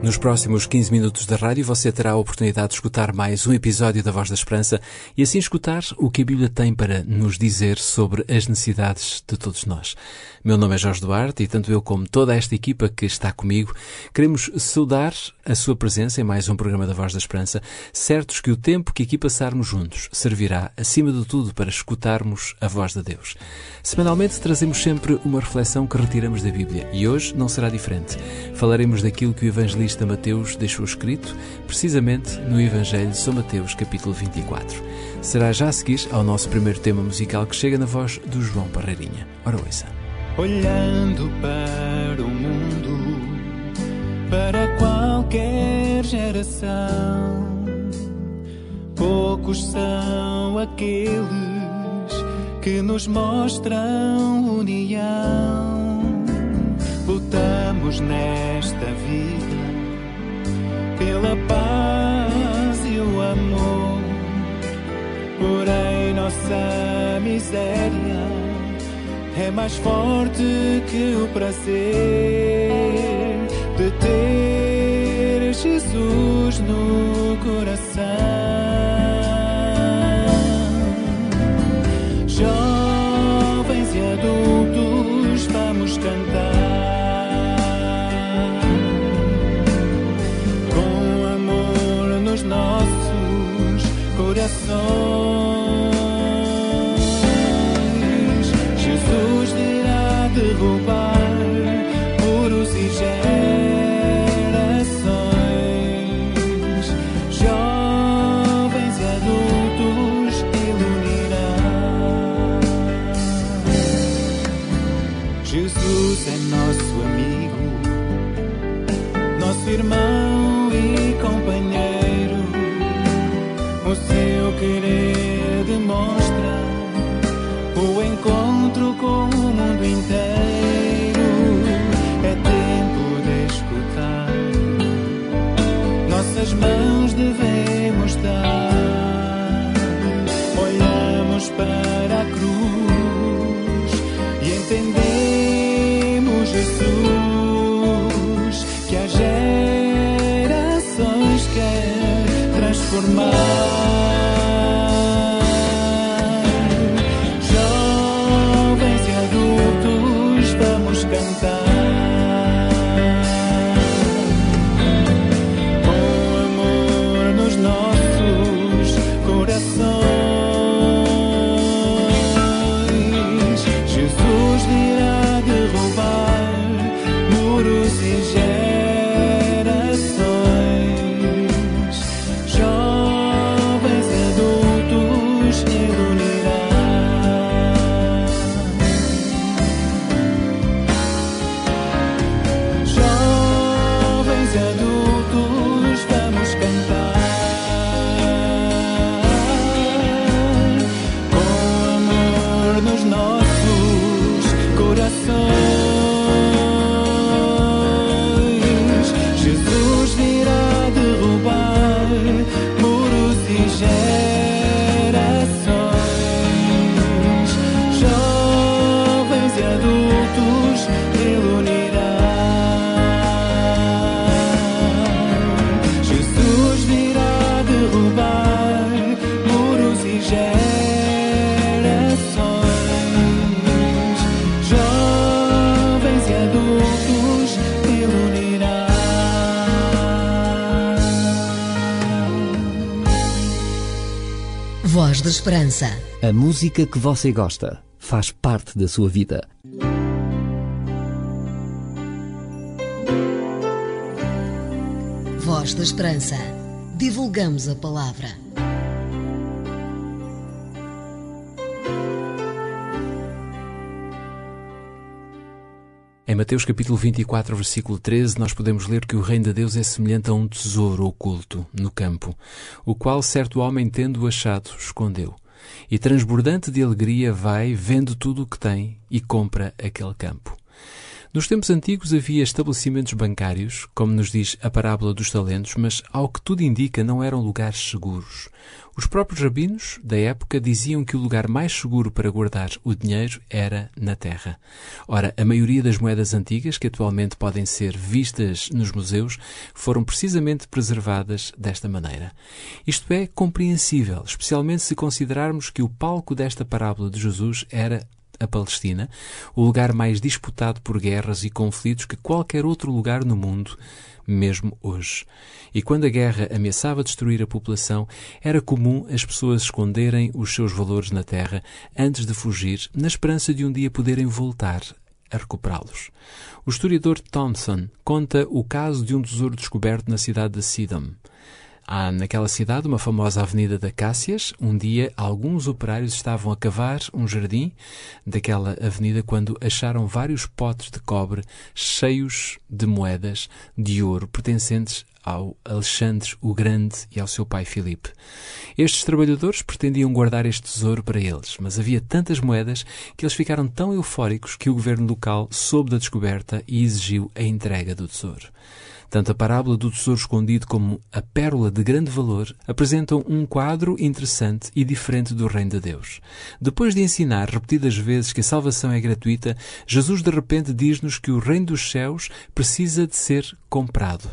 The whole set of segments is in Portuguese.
Nos próximos 15 minutos da rádio você terá a oportunidade de escutar mais um episódio da Voz da Esperança e assim escutar o que a Bíblia tem para nos dizer sobre as necessidades de todos nós. Meu nome é Jorge Duarte e tanto eu como toda esta equipa que está comigo queremos saudar a sua presença em mais um programa da Voz da Esperança, certos que o tempo que aqui passarmos juntos servirá, acima de tudo, para escutarmos a voz de Deus. Semanalmente trazemos sempre uma reflexão que retiramos da Bíblia e hoje não será diferente. Falaremos daquilo que o evangelista Mateus deixou escrito, precisamente no Evangelho de São Mateus, capítulo 24. Será já a seguir ao nosso primeiro tema musical que chega na voz do João Parreirinha. Ora, ouça. Olhando para o mundo, para qualquer geração, poucos são aqueles que nos mostram união. Lutamos nesta vida pela paz e o amor, porém nossa miséria é mais forte que o prazer de ter Jesus no coração. Jovens e adultos, vamos cantar com amor nos nossos corações. 不把 A música que você gosta faz parte da sua vida. Voz da Esperança. Divulgamos a palavra. Mateus capítulo 24, versículo 13, nós podemos ler que o reino de Deus é semelhante a um tesouro oculto no campo, o qual certo homem, tendo achado, escondeu. E transbordante de alegria vai, vendo tudo o que tem, e compra aquele campo. Nos tempos antigos havia estabelecimentos bancários, como nos diz a parábola dos talentos, mas ao que tudo indica não eram lugares seguros. Os próprios rabinos da época diziam que o lugar mais seguro para guardar o dinheiro era na terra. Ora, a maioria das moedas antigas que atualmente podem ser vistas nos museus foram precisamente preservadas desta maneira. Isto é compreensível, especialmente se considerarmos que o palco desta parábola de Jesus era a Palestina, o lugar mais disputado por guerras e conflitos que qualquer outro lugar no mundo, mesmo hoje. E quando a guerra ameaçava destruir a população, era comum as pessoas esconderem os seus valores na terra antes de fugir, na esperança de um dia poderem voltar a recuperá-los. O historiador Thompson conta o caso de um tesouro descoberto na cidade de Sidon. Há naquela cidade uma famosa Avenida da Cássias. Um dia, alguns operários estavam a cavar um jardim daquela avenida quando acharam vários potes de cobre cheios de moedas de ouro pertencentes ao Alexandre o Grande e ao seu pai Filipe. Estes trabalhadores pretendiam guardar este tesouro para eles, mas havia tantas moedas que eles ficaram tão eufóricos que o governo local soube da descoberta e exigiu a entrega do tesouro. Tanto a parábola do tesouro escondido como a pérola de grande valor apresentam um quadro interessante e diferente do reino de Deus. Depois de ensinar repetidas vezes que a salvação é gratuita, Jesus de repente diz-nos que o reino dos céus precisa de ser comprado.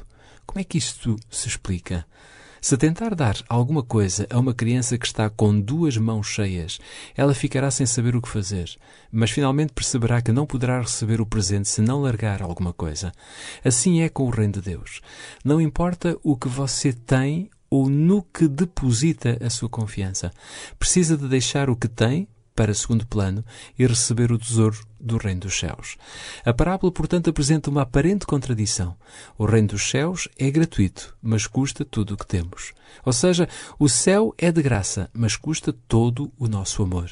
Como é que isto se explica? Se tentar dar alguma coisa a uma criança que está com duas mãos cheias, ela ficará sem saber o que fazer, mas finalmente perceberá que não poderá receber o presente se não largar alguma coisa. Assim é com o Reino de Deus. Não importa o que você tem ou no que deposita a sua confiança. Precisa de deixar o que tem para segundo plano e receber o tesouro do reino dos céus. A parábola, portanto, apresenta uma aparente contradição. O reino dos céus é gratuito, mas custa tudo o que temos. Ou seja, o céu é de graça, mas custa todo o nosso amor.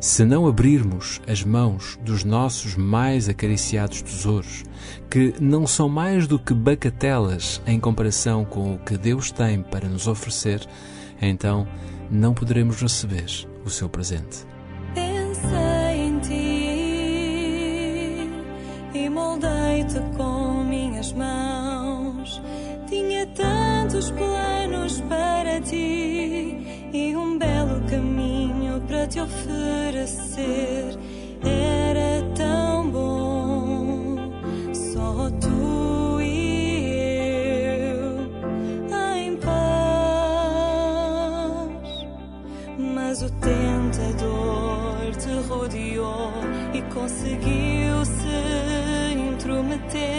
Se não abrirmos as mãos dos nossos mais acariciados tesouros, que não são mais do que bacatelas em comparação com o que Deus tem para nos oferecer, então não poderemos receber o seu presente. Pensei em ti e moldei-te com minhas mãos. Tinha tantos planos para ti e um belo caminho para te oferecer. Era tão bom, só tu O tentador te rodeou e conseguiu se intrometer,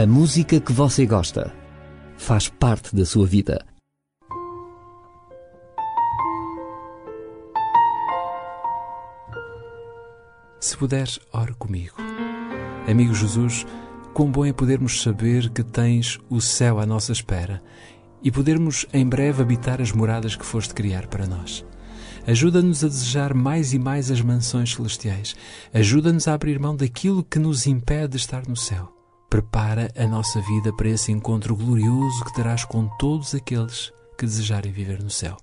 A música que você gosta faz parte da sua vida. Se puderes, ore comigo. Amigo Jesus, quão bom é podermos saber que tens o céu à nossa espera e podermos em breve habitar as moradas que foste criar para nós. Ajuda-nos a desejar mais e mais as mansões celestiais. Ajuda-nos a abrir mão daquilo que nos impede de estar no céu. Prepara a nossa vida para esse encontro glorioso que terás com todos aqueles que desejarem viver no céu.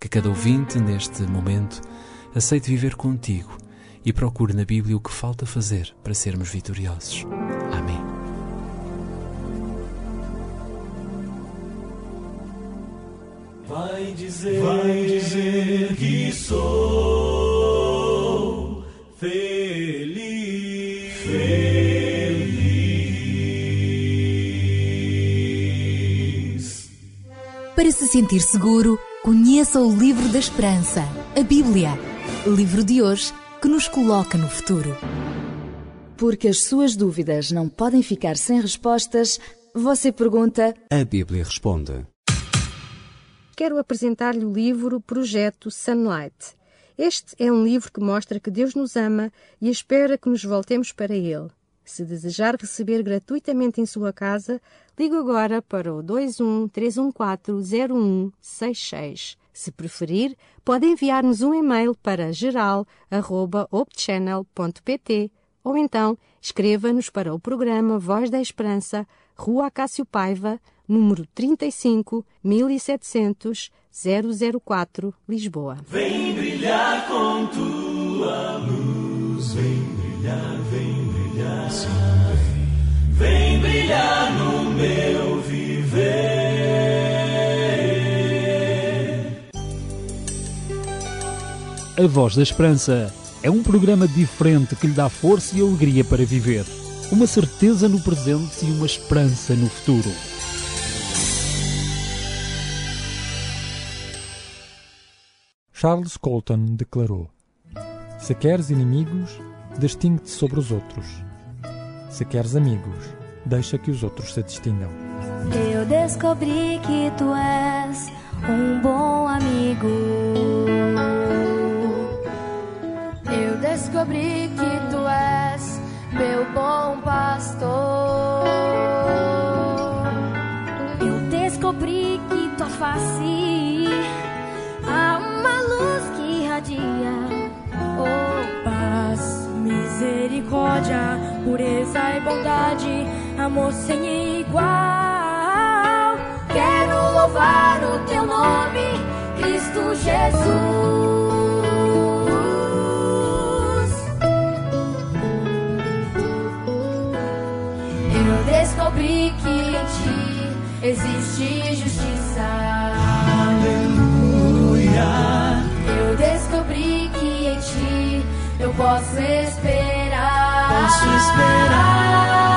Que cada ouvinte, neste momento, aceite viver contigo e procure na Bíblia o que falta fazer para sermos vitoriosos. Amém. Vai dizer, vai dizer que sou sentir seguro, conheça o livro da esperança, a Bíblia. Livro de hoje que nos coloca no futuro. Porque as suas dúvidas não podem ficar sem respostas, você pergunta. A Bíblia responde. Quero apresentar-lhe o livro Projeto Sunlight. Este é um livro que mostra que Deus nos ama e espera que nos voltemos para Ele. Se desejar receber gratuitamente em sua casa, ligue agora para o 21 314 0166. Se preferir, pode enviar-nos um e-mail para geral.opchannel.pt ou então escreva-nos para o programa Voz da Esperança, Rua Acácio Paiva, número 35 1700 004, Lisboa. Vem brilhar com tua luz, vem brilhar, vem brilhar, sim, vem, vem brilhar no meu viver. A Voz da Esperança é um programa diferente que lhe dá força e alegria para viver, uma certeza no presente e uma esperança no futuro. Charles Colton declarou: Se queres inimigos, distingue-te sobre os outros. Se queres amigos, deixa que os outros se distingam. Eu descobri que tu és um bom amigo. Eu descobri que tu és meu bom pastor. Eu descobri que tua face há uma luz que irradia. Oh, paz, misericórdia, pureza e bondade, amor sem igual. Quero louvar o teu nome, Cristo Jesus. Eu descobri que em ti existe justiça. Aleluia. Eu descobri que em ti eu posso esperar. Posso esperar.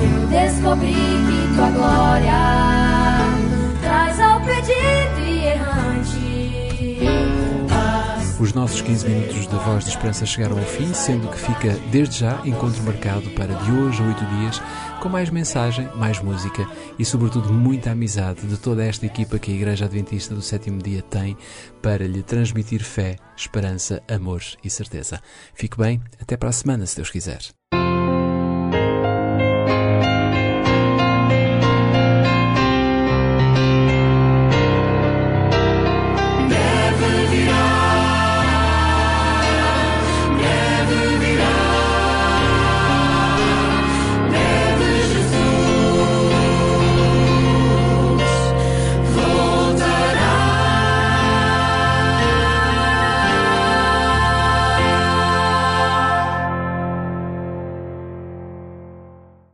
Eu descobri que tua glória traz ao pedido e errante. Os nossos 15 minutos da Voz de Esperança chegaram ao fim, sendo que fica desde já encontro marcado para de hoje a oito dias, com mais mensagem, mais música e, sobretudo, muita amizade de toda esta equipa que a Igreja Adventista do Sétimo Dia tem para lhe transmitir fé, esperança, amor e certeza. Fique bem, até para a semana, se Deus quiser.